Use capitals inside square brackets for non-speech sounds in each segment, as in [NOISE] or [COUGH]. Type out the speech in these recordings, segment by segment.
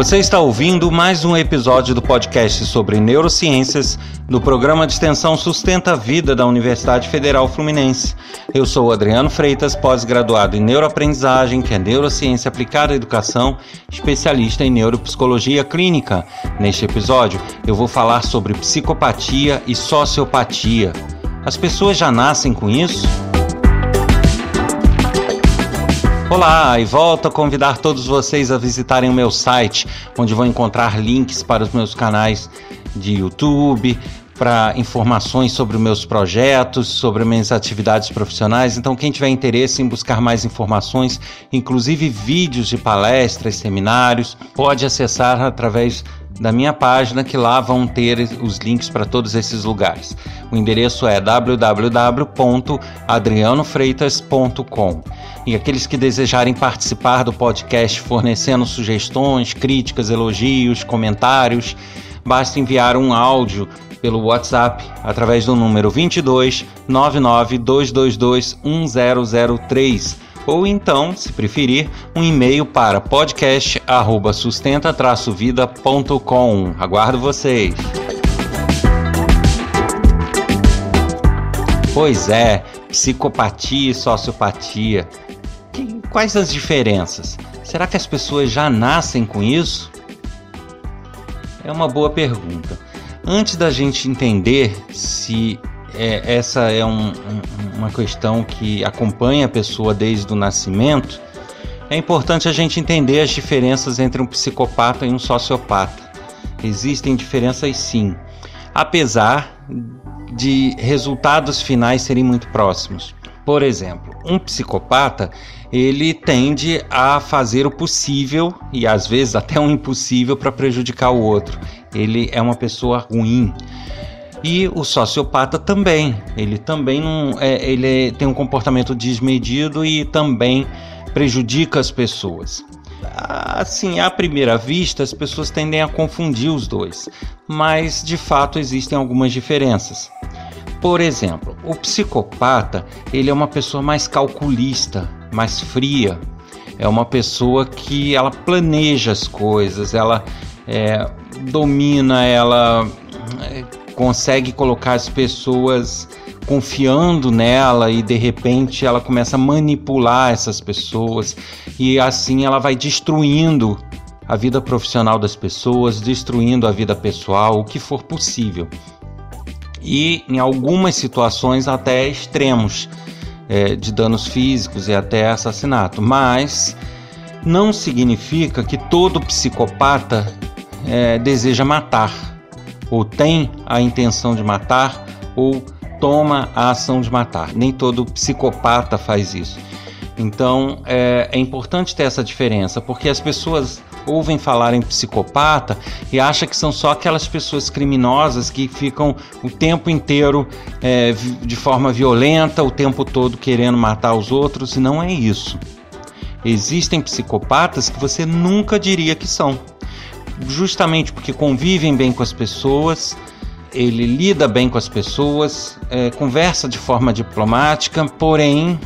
Você está ouvindo mais um episódio do podcast sobre neurociências do programa de extensão Sustenta a Vida da Universidade Federal Fluminense. Eu sou Adriano Freitas, pós-graduado em neuroaprendizagem, que é neurociência aplicada à educação, especialista em neuropsicologia clínica. Neste episódio, eu vou falar sobre psicopatia e sociopatia. As pessoas já nascem com isso? Olá, e volto a convidar todos vocês a visitarem o meu site, onde vão encontrar links para os meus canais de YouTube, para informações sobre meus projetos, sobre minhas atividades profissionais. Então, quem tiver interesse em buscar mais informações, inclusive vídeos de palestras, seminários, pode acessar através da minha página, que lá vão ter os links para todos esses lugares. O endereço é www.adrianofreitas.com. E aqueles que desejarem participar do podcast fornecendo sugestões, críticas, elogios, comentários, basta enviar um áudio pelo WhatsApp através do número 22 99 222 1003 ou então, se preferir, um e-mail para podcast@sustenta-vida.com. Aguardo vocês. Pois é, psicopatia e sociopatia. quais as diferenças? Será que as pessoas já nascem com isso? É uma boa pergunta. Antes da gente entender se é, essa é um, um, uma questão que acompanha a pessoa desde o nascimento, é importante a gente entender as diferenças entre um psicopata e um sociopata. Existem diferenças sim, apesar de resultados finais serem muito próximos. Por exemplo, um psicopata ele tende a fazer o possível e às vezes até o impossível para prejudicar o outro. Ele é uma pessoa ruim. E o sociopata também. Ele também não é, ele tem um comportamento desmedido e também prejudica as pessoas. Assim, à primeira vista, as pessoas tendem a confundir os dois, mas de fato existem algumas diferenças. Por exemplo, o psicopata ele é uma pessoa mais calculista, mais fria. É uma pessoa que ela planeja as coisas, ela é, domina, ela é, consegue colocar as pessoas confiando nela e de repente ela começa a manipular essas pessoas e assim ela vai destruindo a vida profissional das pessoas, destruindo a vida pessoal, o que for possível. E em algumas situações até extremos é, de danos físicos e até assassinato. Mas não significa que todo psicopata é, deseja matar ou tem a intenção de matar ou toma a ação de matar. Nem todo psicopata faz isso. Então é, é importante ter essa diferença, porque as pessoas ouvem falar em psicopata e acham que são só aquelas pessoas criminosas que ficam o tempo inteiro é, de forma violenta, o tempo todo querendo matar os outros, e não é isso. Existem psicopatas que você nunca diria que são justamente porque convivem bem com as pessoas, ele lida bem com as pessoas, é, conversa de forma diplomática, porém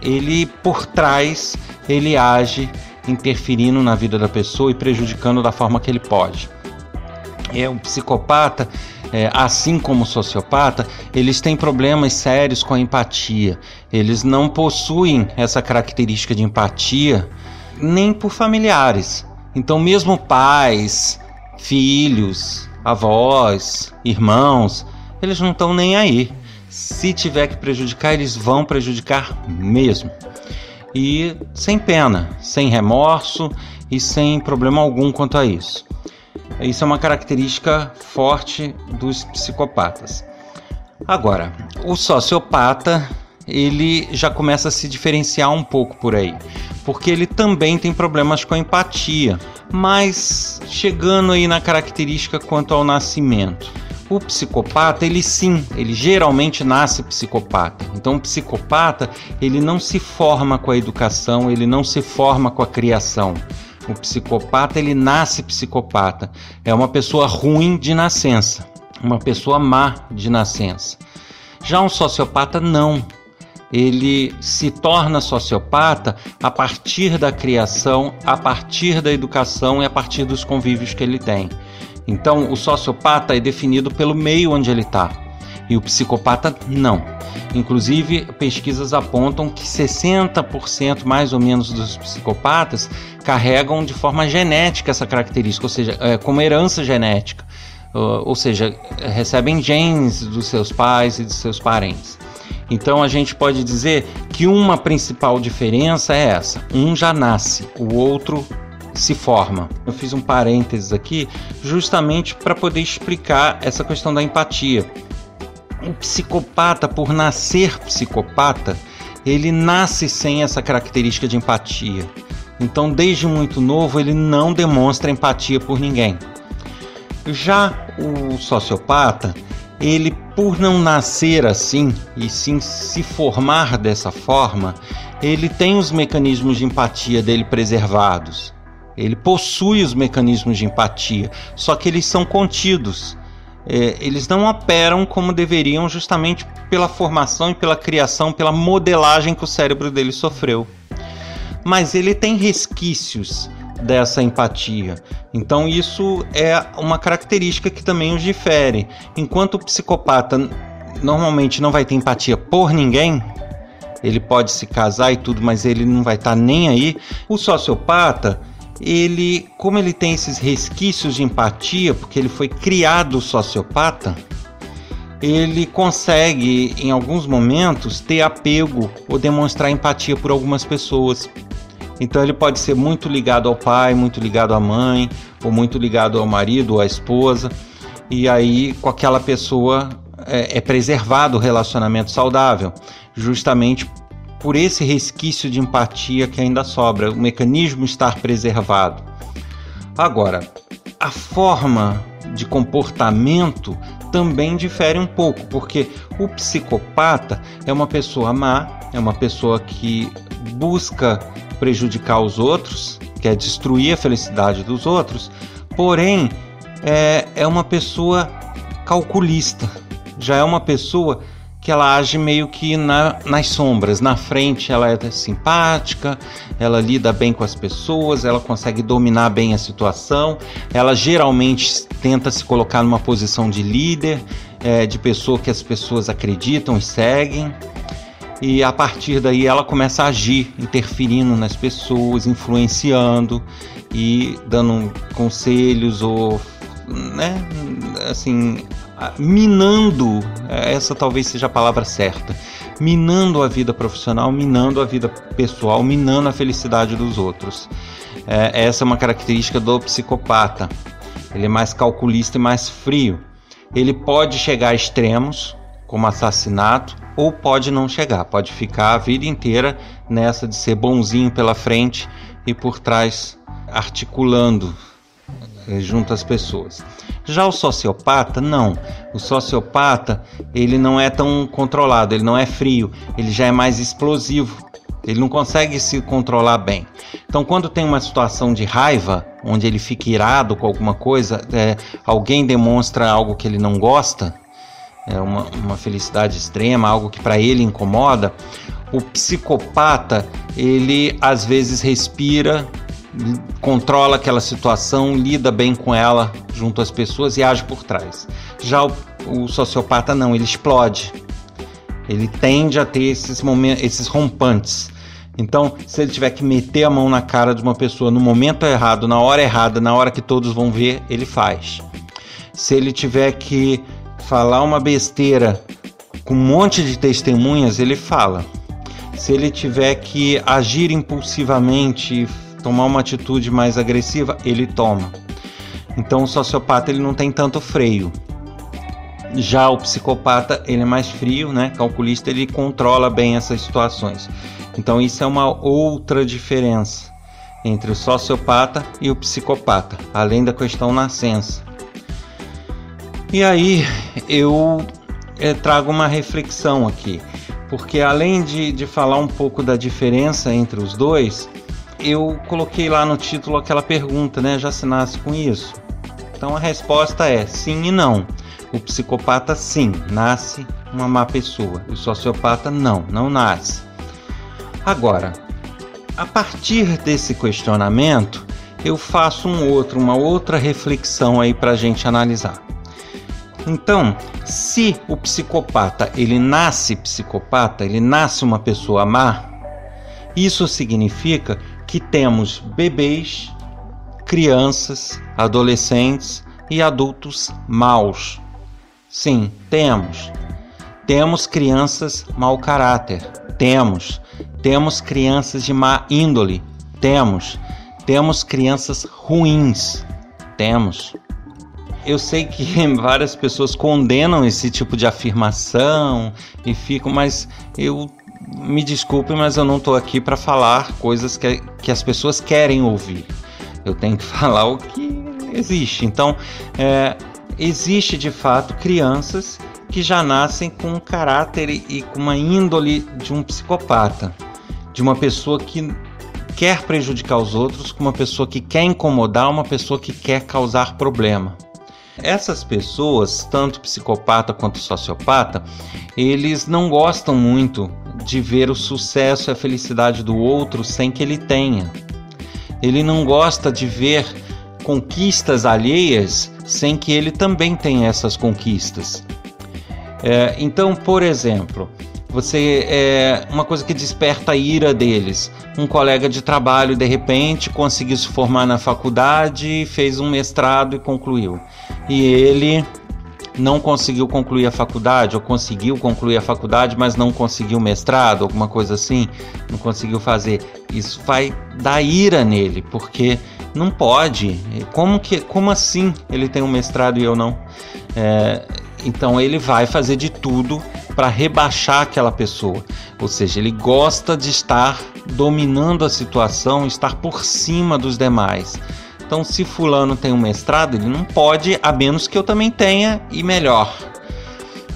ele por trás ele age interferindo na vida da pessoa e prejudicando da forma que ele pode. É um psicopata, é, assim como o sociopata, eles têm problemas sérios com a empatia. Eles não possuem essa característica de empatia nem por familiares. Então, mesmo pais, filhos, avós, irmãos, eles não estão nem aí. Se tiver que prejudicar, eles vão prejudicar mesmo. E sem pena, sem remorso e sem problema algum quanto a isso. Isso é uma característica forte dos psicopatas. Agora, o sociopata ele já começa a se diferenciar um pouco por aí, porque ele também tem problemas com a empatia. Mas chegando aí na característica quanto ao nascimento. O psicopata, ele sim, ele geralmente nasce psicopata. Então, o psicopata, ele não se forma com a educação, ele não se forma com a criação. O psicopata, ele nasce psicopata. É uma pessoa ruim de nascença, uma pessoa má de nascença. Já um sociopata, não ele se torna sociopata a partir da criação, a partir da educação e a partir dos convívios que ele tem. Então, o sociopata é definido pelo meio onde ele está e o psicopata não. Inclusive, pesquisas apontam que 60% mais ou menos dos psicopatas carregam de forma genética essa característica, ou seja, é, como herança genética, ou seja, recebem genes dos seus pais e dos seus parentes. Então a gente pode dizer que uma principal diferença é essa: um já nasce, o outro se forma. Eu fiz um parênteses aqui justamente para poder explicar essa questão da empatia. O psicopata, por nascer psicopata, ele nasce sem essa característica de empatia. Então, desde muito novo, ele não demonstra empatia por ninguém. Já o sociopata, ele por não nascer assim e sim se formar dessa forma, ele tem os mecanismos de empatia dele preservados. Ele possui os mecanismos de empatia, só que eles são contidos. É, eles não operam como deveriam, justamente pela formação e pela criação, pela modelagem que o cérebro dele sofreu. Mas ele tem resquícios dessa empatia. Então isso é uma característica que também os difere. Enquanto o psicopata normalmente não vai ter empatia por ninguém, ele pode se casar e tudo, mas ele não vai estar tá nem aí. O sociopata, ele, como ele tem esses resquícios de empatia, porque ele foi criado sociopata, ele consegue, em alguns momentos, ter apego ou demonstrar empatia por algumas pessoas. Então ele pode ser muito ligado ao pai, muito ligado à mãe, ou muito ligado ao marido ou à esposa. E aí com aquela pessoa é, é preservado o relacionamento saudável, justamente por esse resquício de empatia que ainda sobra, o mecanismo estar preservado. Agora, a forma de comportamento também difere um pouco, porque o psicopata é uma pessoa má, é uma pessoa que busca prejudicar os outros, quer destruir a felicidade dos outros, porém é, é uma pessoa calculista, já é uma pessoa que ela age meio que na, nas sombras. Na frente ela é simpática, ela lida bem com as pessoas, ela consegue dominar bem a situação, ela geralmente tenta se colocar numa posição de líder, é, de pessoa que as pessoas acreditam e seguem e a partir daí ela começa a agir, interferindo nas pessoas, influenciando e dando conselhos ou, né, assim, minando, essa talvez seja a palavra certa, minando a vida profissional, minando a vida pessoal, minando a felicidade dos outros. É, essa é uma característica do psicopata. Ele é mais calculista e mais frio. Ele pode chegar a extremos, como assassinato, ou pode não chegar, pode ficar a vida inteira nessa de ser bonzinho pela frente e por trás articulando eh, junto às pessoas. Já o sociopata, não. O sociopata, ele não é tão controlado, ele não é frio, ele já é mais explosivo. Ele não consegue se controlar bem. Então, quando tem uma situação de raiva, onde ele fica irado com alguma coisa, é, alguém demonstra algo que ele não gosta, é uma, uma felicidade extrema, algo que para ele incomoda, o psicopata ele às vezes respira, controla aquela situação, lida bem com ela junto às pessoas e age por trás. Já o, o sociopata não, ele explode. Ele tende a ter esses momentos, esses rompantes. Então, se ele tiver que meter a mão na cara de uma pessoa no momento errado, na hora errada, na hora que todos vão ver, ele faz. Se ele tiver que falar uma besteira com um monte de testemunhas, ele fala. Se ele tiver que agir impulsivamente, tomar uma atitude mais agressiva, ele toma. Então o sociopata ele não tem tanto freio. Já o psicopata ele é mais frio, né? Calculista ele controla bem essas situações. Então isso é uma outra diferença entre o sociopata e o psicopata, além da questão nascença. E aí eu é, trago uma reflexão aqui, porque além de, de falar um pouco da diferença entre os dois, eu coloquei lá no título aquela pergunta, né? Já se nasce com isso? Então a resposta é sim e não. O psicopata sim, nasce uma má pessoa. O sociopata não, não nasce. Agora, a partir desse questionamento, eu faço um outro, uma outra reflexão aí para a gente analisar. Então, se o psicopata ele nasce psicopata, ele nasce uma pessoa má, isso significa que temos bebês, crianças, adolescentes e adultos maus. Sim, temos. Temos crianças mau caráter. Temos. Temos crianças de má índole. Temos. Temos crianças ruins. Temos. Eu sei que [LAUGHS] várias pessoas condenam esse tipo de afirmação e ficam, mas eu me desculpe, mas eu não estou aqui para falar coisas que, que as pessoas querem ouvir. Eu tenho que [LAUGHS] falar o que existe. Então, é, existe de fato crianças que já nascem com um caráter e com uma índole de um psicopata, de uma pessoa que quer prejudicar os outros, com uma pessoa que quer incomodar, uma pessoa que quer causar problema. Essas pessoas, tanto psicopata quanto sociopata, eles não gostam muito de ver o sucesso e a felicidade do outro sem que ele tenha. Ele não gosta de ver conquistas alheias sem que ele também tenha essas conquistas. É, então, por exemplo, você é uma coisa que desperta a ira deles. Um colega de trabalho de repente conseguiu se formar na faculdade, fez um mestrado e concluiu. E ele não conseguiu concluir a faculdade, ou conseguiu concluir a faculdade, mas não conseguiu mestrado, alguma coisa assim, não conseguiu fazer. Isso vai dar ira nele, porque não pode. Como que, como assim ele tem um mestrado e eu não? É, então ele vai fazer de tudo para rebaixar aquela pessoa. Ou seja, ele gosta de estar dominando a situação, estar por cima dos demais. Então, se fulano tem um mestrado, ele não pode, a menos que eu também tenha e melhor.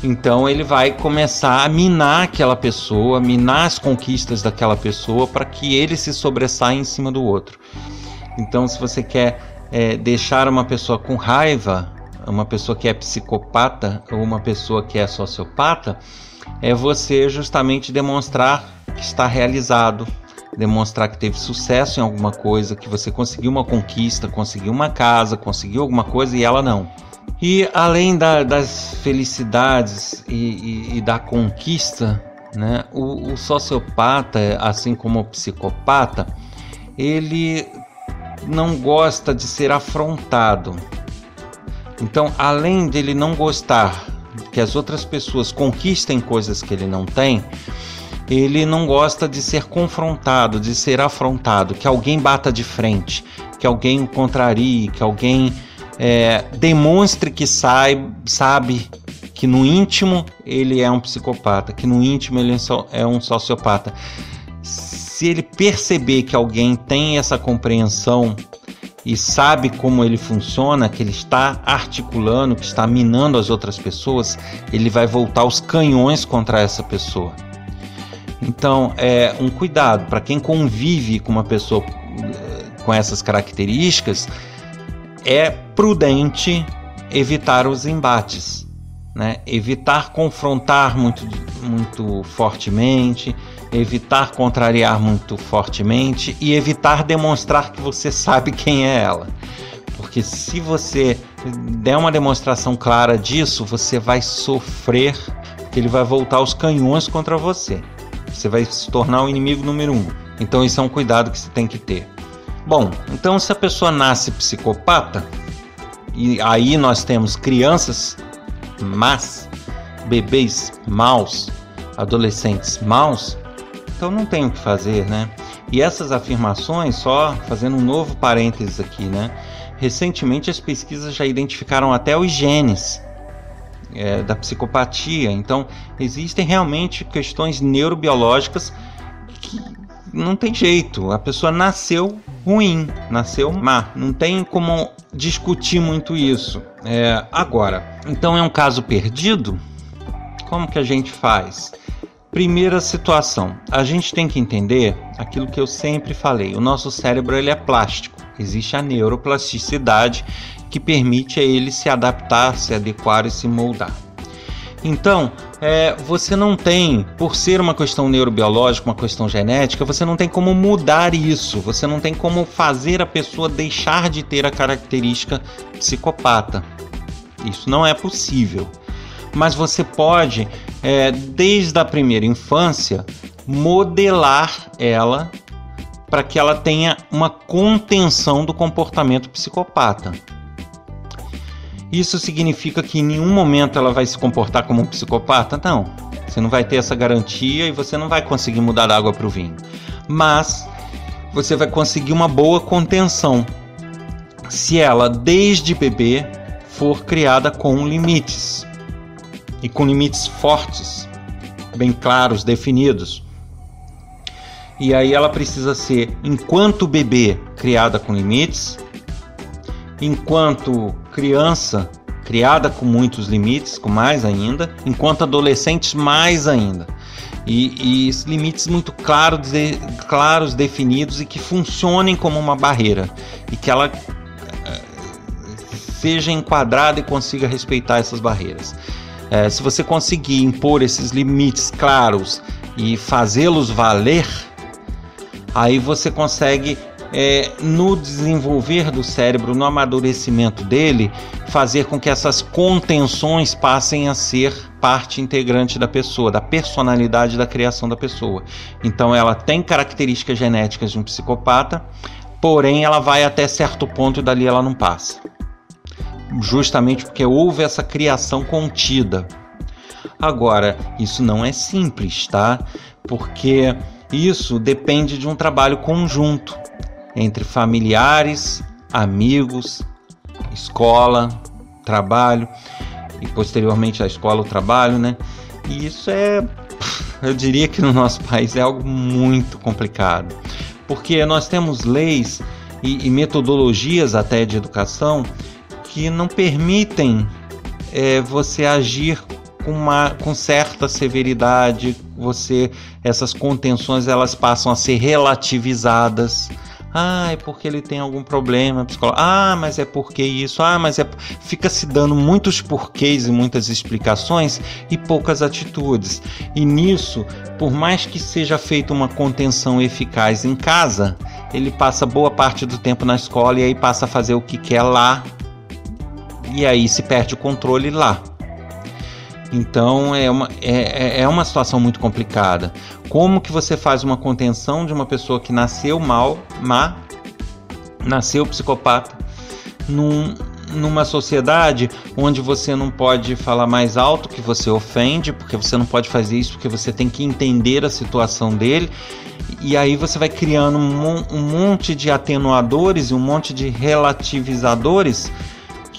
Então ele vai começar a minar aquela pessoa, minar as conquistas daquela pessoa para que ele se sobressaia em cima do outro. Então, se você quer é, deixar uma pessoa com raiva, uma pessoa que é psicopata ou uma pessoa que é sociopata, é você justamente demonstrar que está realizado, demonstrar que teve sucesso em alguma coisa, que você conseguiu uma conquista, conseguiu uma casa, conseguiu alguma coisa e ela não. E além da, das felicidades e, e, e, da conquista, né, o, o sociopata, assim como o psicopata, ele não gosta de ser afrontado. Então, além dele não gostar que as outras pessoas conquistem coisas que ele não tem, ele não gosta de ser confrontado, de ser afrontado, que alguém bata de frente, que alguém o contrarie, que alguém é, demonstre que sai, sabe que no íntimo ele é um psicopata, que no íntimo ele é um sociopata. Se ele perceber que alguém tem essa compreensão e sabe como ele funciona, que ele está articulando, que está minando as outras pessoas, ele vai voltar os canhões contra essa pessoa. Então, é um cuidado para quem convive com uma pessoa eh, com essas características, é prudente evitar os embates, né? Evitar confrontar muito, muito fortemente, evitar contrariar muito fortemente e evitar demonstrar que você sabe quem é ela. Porque se você der uma demonstração clara disso, você vai sofrer, porque ele vai voltar os canhões contra você. Você vai se tornar o inimigo número um. Então isso é um cuidado que você tem que ter. Bom, então se a pessoa nasce psicopata, e aí nós temos crianças más, bebês maus, adolescentes maus, então não tem o que fazer, né? E essas afirmações, só fazendo um novo parênteses aqui, né? Recentemente as pesquisas já identificaram até os genes é, da psicopatia. Então existem realmente questões neurobiológicas que não tem jeito. A pessoa nasceu ruim, nasceu má. Não tem como discutir muito isso. É, agora, então é um caso perdido? Como que a gente faz? Primeira situação, a gente tem que entender aquilo que eu sempre falei. O nosso cérebro ele é plástico. Existe a neuroplasticidade, que permite a ele se adaptar, se adequar e se moldar. Então, é, você não tem, por ser uma questão neurobiológica, uma questão genética, você não tem como mudar isso, você não tem como fazer a pessoa deixar de ter a característica psicopata. Isso não é possível. Mas você pode, é, desde a primeira infância, modelar ela para que ela tenha uma contenção do comportamento psicopata. Isso significa que em nenhum momento ela vai se comportar como um psicopata? Não. Você não vai ter essa garantia e você não vai conseguir mudar a água para o vinho. Mas você vai conseguir uma boa contenção se ela, desde bebê, for criada com limites e com limites fortes, bem claros, definidos. E aí ela precisa ser, enquanto bebê, criada com limites, enquanto criança, criada com muitos limites, com mais ainda, enquanto adolescentes, mais ainda. E, e limites muito claros, de, claros, definidos e que funcionem como uma barreira e que ela eh, seja enquadrada e consiga respeitar essas barreiras. É, se você conseguir impor esses limites claros e fazê-los valer, aí você consegue é, no desenvolver do cérebro, no amadurecimento dele, fazer com que essas contenções passem a ser parte integrante da pessoa, da personalidade da criação da pessoa. Então ela tem características genéticas de um psicopata, porém ela vai até certo ponto e dali ela não passa. Justamente porque houve essa criação contida. Agora, isso não é simples, tá? Porque isso depende de um trabalho conjunto entre familiares, amigos, escola, trabalho e posteriormente a escola, o trabalho, né? E isso é, eu diria que no nosso país é algo muito complicado, porque nós temos leis e, e metodologias até de educação que não permitem é, você agir com, uma, com certa severidade, você essas contenções elas passam a ser relativizadas ah, é porque ele tem algum problema psicológico. Ah, mas é porque isso. Ah, mas é. Fica se dando muitos porquês e muitas explicações e poucas atitudes. E nisso, por mais que seja feita uma contenção eficaz em casa, ele passa boa parte do tempo na escola e aí passa a fazer o que quer lá. E aí se perde o controle lá. Então é uma, é, é, é uma situação muito complicada. Como que você faz uma contenção de uma pessoa que nasceu mal, má, nasceu psicopata, num, numa sociedade onde você não pode falar mais alto que você ofende, porque você não pode fazer isso, porque você tem que entender a situação dele. E aí você vai criando um, um monte de atenuadores e um monte de relativizadores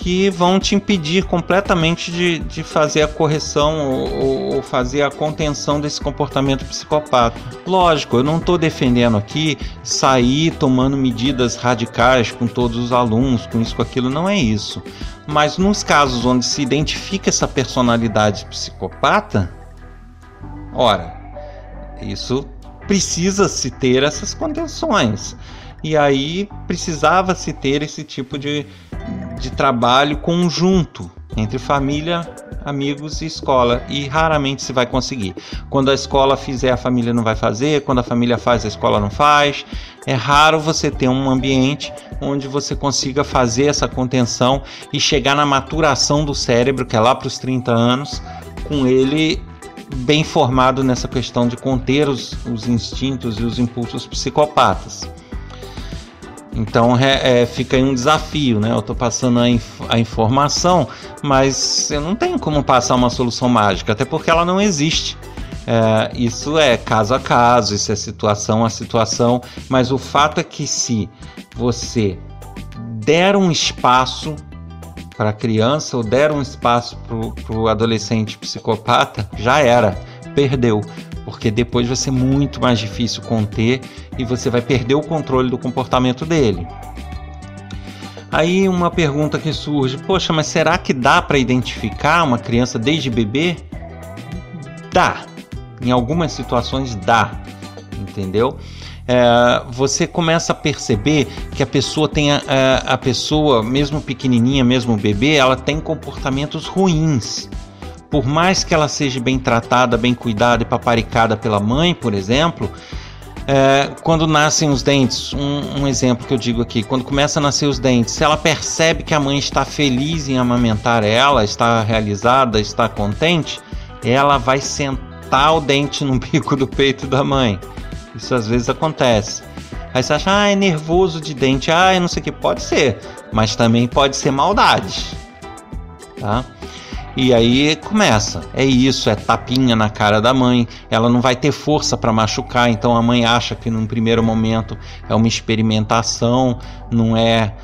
que vão te impedir completamente de, de fazer a correção ou, ou fazer a contenção desse comportamento psicopata. Lógico, eu não estou defendendo aqui sair tomando medidas radicais com todos os alunos, com isso, com aquilo, não é isso. Mas nos casos onde se identifica essa personalidade psicopata, ora, isso precisa se ter essas contenções. E aí precisava se ter esse tipo de, de trabalho conjunto entre família, amigos e escola e raramente se vai conseguir. Quando a escola fizer, a família não vai fazer, quando a família faz, a escola não faz. É raro você ter um ambiente onde você consiga fazer essa contenção e chegar na maturação do cérebro, que é lá para os 30 anos, com ele bem formado nessa questão de conter os, os instintos e os impulsos psicopatas. Então é, fica aí um desafio, né? Eu estou passando a, inf a, informação, mas eu não tenho como passar uma solução mágica, até porque ela não existe. É, isso é caso a caso, isso é situação a situação, mas o fato é que se você der um espaço para a criança ou der um espaço para o adolescente psicopata, já era, perdeu porque depois vai ser muito mais difícil conter e você vai perder o controle do comportamento dele. Aí uma pergunta que surge: poxa, mas será que dá para identificar uma criança desde bebê? Dá. Em algumas situações dá, entendeu? é, você começa a perceber que a pessoa tem a, a, a pessoa, mesmo pequenininha, mesmo bebê, ela tem comportamentos ruins. Por mais que ela seja bem tratada, bem cuidada e paparicada pela mãe, por exemplo, é, quando nascem os dentes, um, um, exemplo que eu digo aqui, quando começa a nascer os dentes, se ela percebe que a mãe está feliz em amamentar ela, está realizada, está contente, ela vai sentar o dente no bico do peito da mãe. Isso às vezes acontece. Aí você acha, ah, é nervoso de dente, ah, eu não sei o que. Pode ser, mas também pode ser maldade. Tá? E aí começa. É isso, é tapinha na cara da mãe. Ela não vai ter força para machucar, então a mãe acha que num primeiro momento é uma experimentação, não é.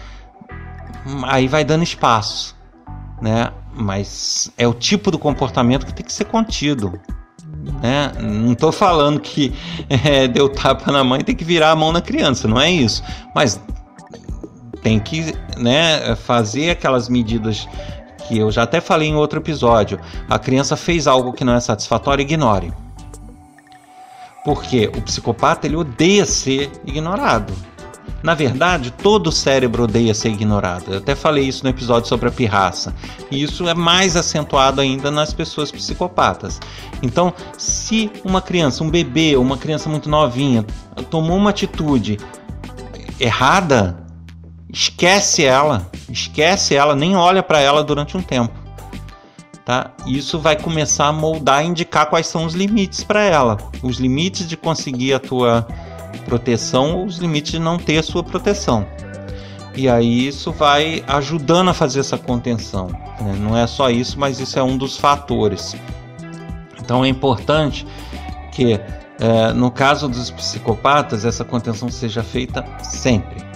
Aí vai dando espaço, né? Mas é o tipo do comportamento que tem que ser contido. Né? Não estou falando que [LAUGHS] é, deu tapa na mãe tem que virar a mão na criança, não é isso. Mas tem que né, fazer aquelas medidas que eu já até falei em outro episódio, a criança fez algo que não é satisfatório, ignore. Porque o psicopata ele odeia ser ignorado. Na verdade, todo o cérebro odeia ser ignorado. Eu até falei isso no episódio sobre a pirraça. E isso é mais acentuado ainda nas pessoas psicopatas. Então, se uma criança, um bebê, uma criança muito novinha, tomou uma atitude errada, esquece ela, esquece ela, nem olha para ela durante um tempo. Tá? Isso vai começar a moldar, indicar quais são os limites para ela, os limites de conseguir a tua proteção ou os limites de não ter a sua proteção. E aí isso vai ajudando a fazer essa contenção. Né? Não é só isso, mas isso é um dos fatores. Então é importante que, é, no caso dos psicopatas, essa contenção seja feita sempre.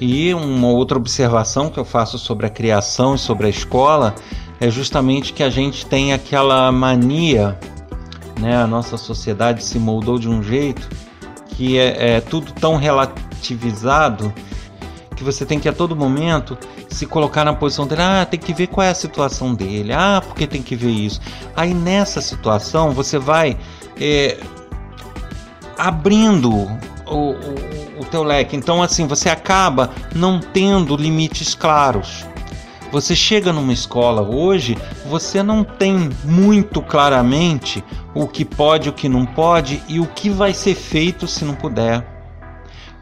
E uma outra observação que eu faço sobre a criação e sobre a escola é justamente que a gente tem aquela mania, né? A nossa sociedade se moldou de um jeito que é, é tudo tão relativizado que você tem que a todo momento se colocar na posição dele, ah, tem que ver qual é a situação dele, ah, porque tem que ver isso. Aí nessa situação você vai é, abrindo o, o, o teu leque. Então, assim, você acaba não tendo limites claros. Você chega numa escola hoje, você não tem muito claramente o que pode, o que não pode e o que vai ser feito se não puder.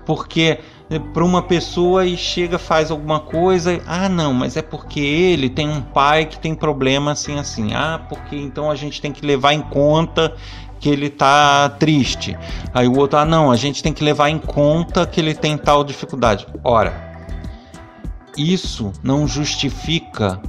Porque para uma pessoa e chega faz alguma coisa, ah não, mas é porque ele tem um pai que tem problema assim assim. Ah, porque então a gente tem que levar em conta que ele tá triste. Aí o outro, ah, não, a gente tem que levar em conta que ele tem tal dificuldade. Ora, isso não justifica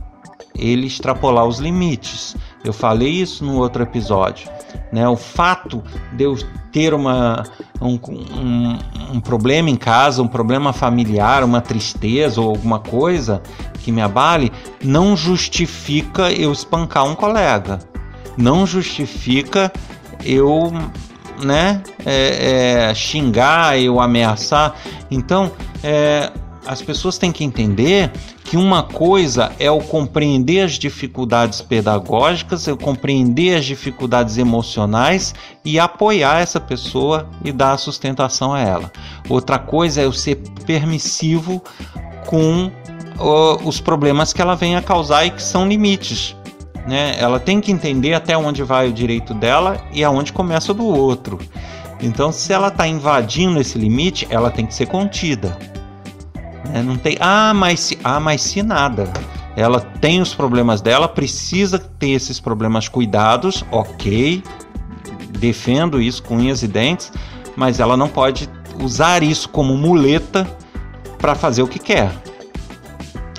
ele extrapolar os limites. Eu falei isso no outro episódio. Né? O fato de eu ter uma, um, um, um, problema em casa, um problema familiar, uma tristeza ou alguma coisa que me abale, não justifica eu espancar um colega. Não justifica eu né, é, é, xingar, eu ameaçar. Então, é, as pessoas têm que entender que uma coisa é o compreender as dificuldades pedagógicas, eu compreender as dificuldades emocionais e apoiar essa pessoa e dar sustentação a ela. Outra coisa é eu ser permissivo com uh, os problemas que ela vem a causar e que são limites né? Ela tem que entender até onde vai o direito dela e aonde começa o do outro. Então, se ela está invadindo esse limite, ela tem que ser contida. Né? Não tem, ah, mas se, ah, mas se nada. Ela tem os problemas dela, precisa ter esses problemas cuidados, ok. Defendo isso com unhas e dentes, mas ela não pode usar isso como muleta para fazer o que quer.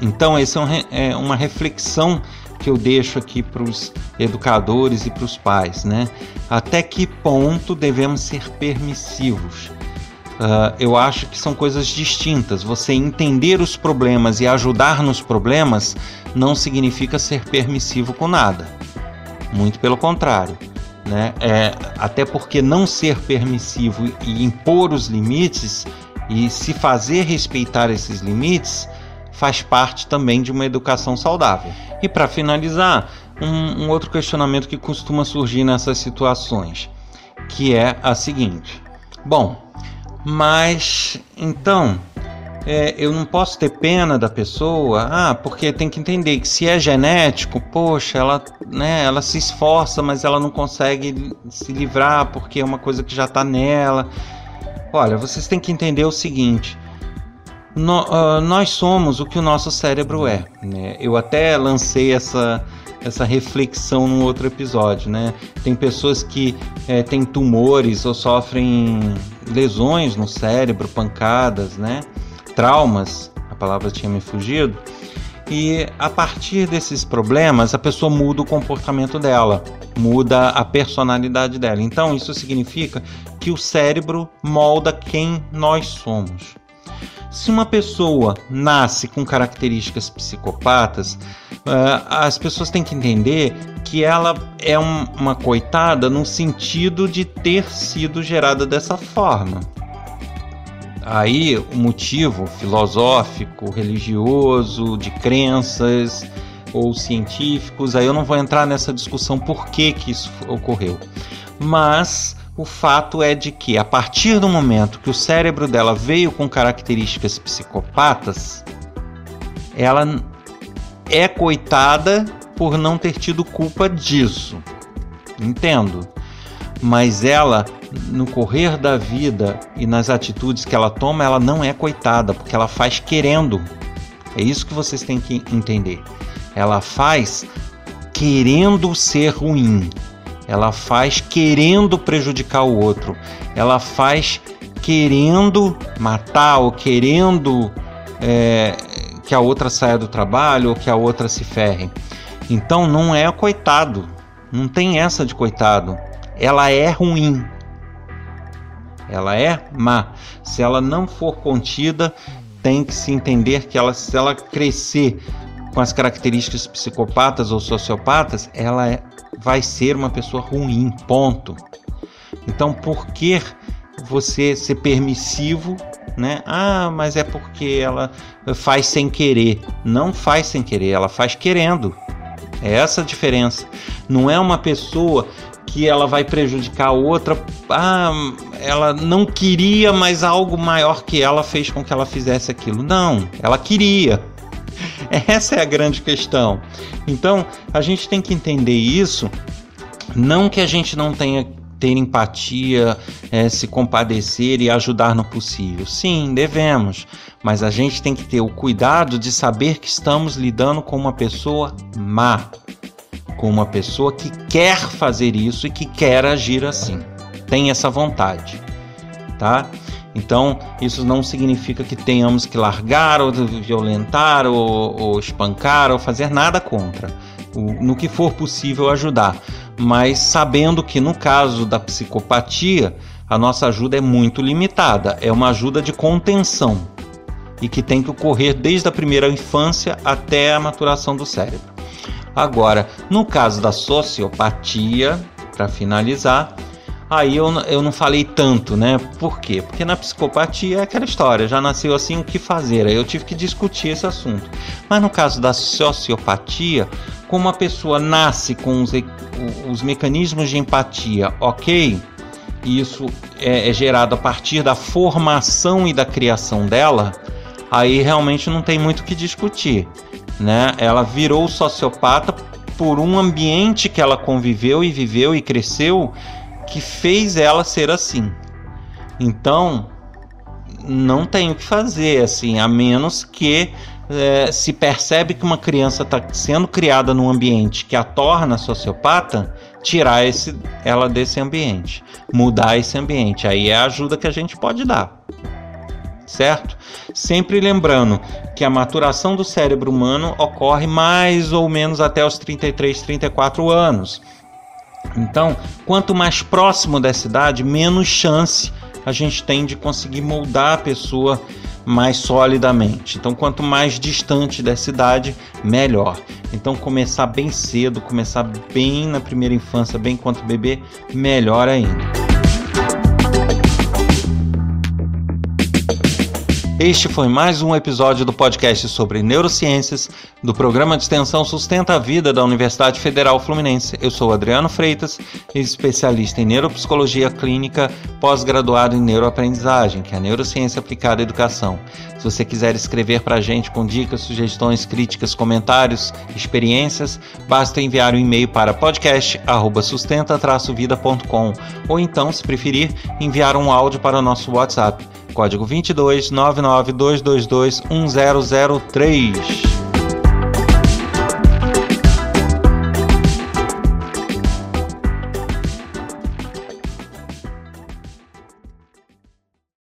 Então, essa é, é uma reflexão que eu deixo aqui para os educadores e para os pais, né? Até que ponto devemos ser permissivos? Uh, eu acho que são coisas distintas. Você entender os problemas e ajudar nos problemas não significa ser permissivo com nada. Muito pelo contrário. Né? É, até porque não ser permissivo e impor os limites e se fazer respeitar esses limites faz parte também de uma educação saudável. E para finalizar, um, um outro questionamento que costuma surgir nessas situações, que é a seguinte: bom, Mas então, é, eu não posso ter pena da pessoa, ah, porque tem que entender que se é genético, poxa, ela, né, ela se esforça, mas ela não consegue se livrar porque é uma coisa que já está nela. Olha, vocês têm que entender o seguinte: no, uh, nós somos o que o nosso cérebro é. Né? Eu até lancei essa essa reflexão num outro episódio, né? Tem pessoas que é, têm tumores ou sofrem lesões no cérebro, pancadas, né? Traumas, a palavra tinha me fugido. E a partir desses problemas, a pessoa muda o comportamento dela, muda a personalidade dela. Então, isso significa que o cérebro molda quem nós somos. Se uma pessoa nasce com características psicopatas, uh, as pessoas têm que entender que ela é um, uma coitada no sentido de ter sido gerada dessa forma. Aí o motivo filosófico, religioso, de crenças ou científicos, aí eu não vou entrar nessa discussão por que, que isso ocorreu. Mas o fato é de que, a partir do momento que o cérebro dela veio com características psicopatas, ela é coitada por não ter tido culpa disso. Entendo. Mas ela, no correr da vida e nas atitudes que ela toma, ela não é coitada, porque ela faz querendo. É isso que vocês têm que entender. Ela faz querendo ser ruim ela faz querendo prejudicar o outro, ela faz querendo matar ou querendo é, que a outra saia do trabalho ou que a outra se ferre. Então não é coitado, não tem essa de coitado. Ela é ruim, ela é má. Se ela não for contida, tem que se entender que ela, se ela crescer com as características psicopatas ou sociopatas, ela é vai ser uma pessoa ruim, ponto. Então, por que você ser permissivo, né? Ah, mas é porque ela faz sem querer. Não faz sem querer, ela faz querendo. É essa a diferença. Não é uma pessoa que ela vai prejudicar a outra. Ah, ela não queria, mas algo maior que ela fez com que ela fizesse aquilo. Não, ela queria. [LAUGHS] Essa é a grande questão. Então, a gente tem que entender isso, não que a gente não tenha ter empatia, é, se compadecer e ajudar no possível. Sim, devemos, mas a gente tem que ter o cuidado de saber que estamos lidando com uma pessoa má, com uma pessoa que quer fazer isso e que quer agir assim. Tem essa vontade, tá? Então, isso não significa que tenhamos que largar ou violentar ou, ou espancar ou fazer nada contra. O, no que for possível ajudar, mas sabendo que no caso da psicopatia, a nossa ajuda é muito limitada, é uma ajuda de contenção e que tem que ocorrer desde a primeira infância até a maturação do cérebro. Agora, no caso da sociopatia, para finalizar, Aí eu, eu não falei tanto, né? Por quê? Porque na psicopatia é aquela história, já nasceu assim, o que fazer? Aí eu tive que discutir esse assunto. Mas no caso da sociopatia, como a pessoa nasce com os, os mecanismos de empatia, ok? Isso é, é gerado a partir da formação e da criação dela, aí realmente não tem muito o que discutir. Né? Ela virou sociopata por um ambiente que ela conviveu e viveu e cresceu que fez ela ser assim. Então, não tem o que fazer, assim, a menos que é, se percebe que uma criança está sendo criada num ambiente que a torna sociopata, tirar esse, ela desse ambiente, mudar esse ambiente. Aí é a ajuda que a gente pode dar. Certo? Sempre lembrando que a maturação do cérebro humano ocorre mais ou menos até os 33, 34 anos. Então, quanto mais próximo dessa idade, menos chance a gente tem de conseguir moldar a pessoa mais solidamente. Então, quanto mais distante dessa idade, melhor. Então, começar bem cedo, começar bem na primeira infância, bem quanto bebê, melhor ainda. Este foi mais um episódio do podcast sobre neurociências do programa de extensão Sustenta a Vida da Universidade Federal Fluminense. Eu sou Adriano Freitas, especialista em neuropsicologia clínica, pós-graduado em neuroaprendizagem, que é a neurociência aplicada à educação. Se você quiser escrever para a gente com dicas, sugestões, críticas, comentários, experiências, basta enviar um e-mail para podcast@sustenta-vida.com ou então, se preferir, enviar um áudio para o nosso WhatsApp código 22 99222 1003.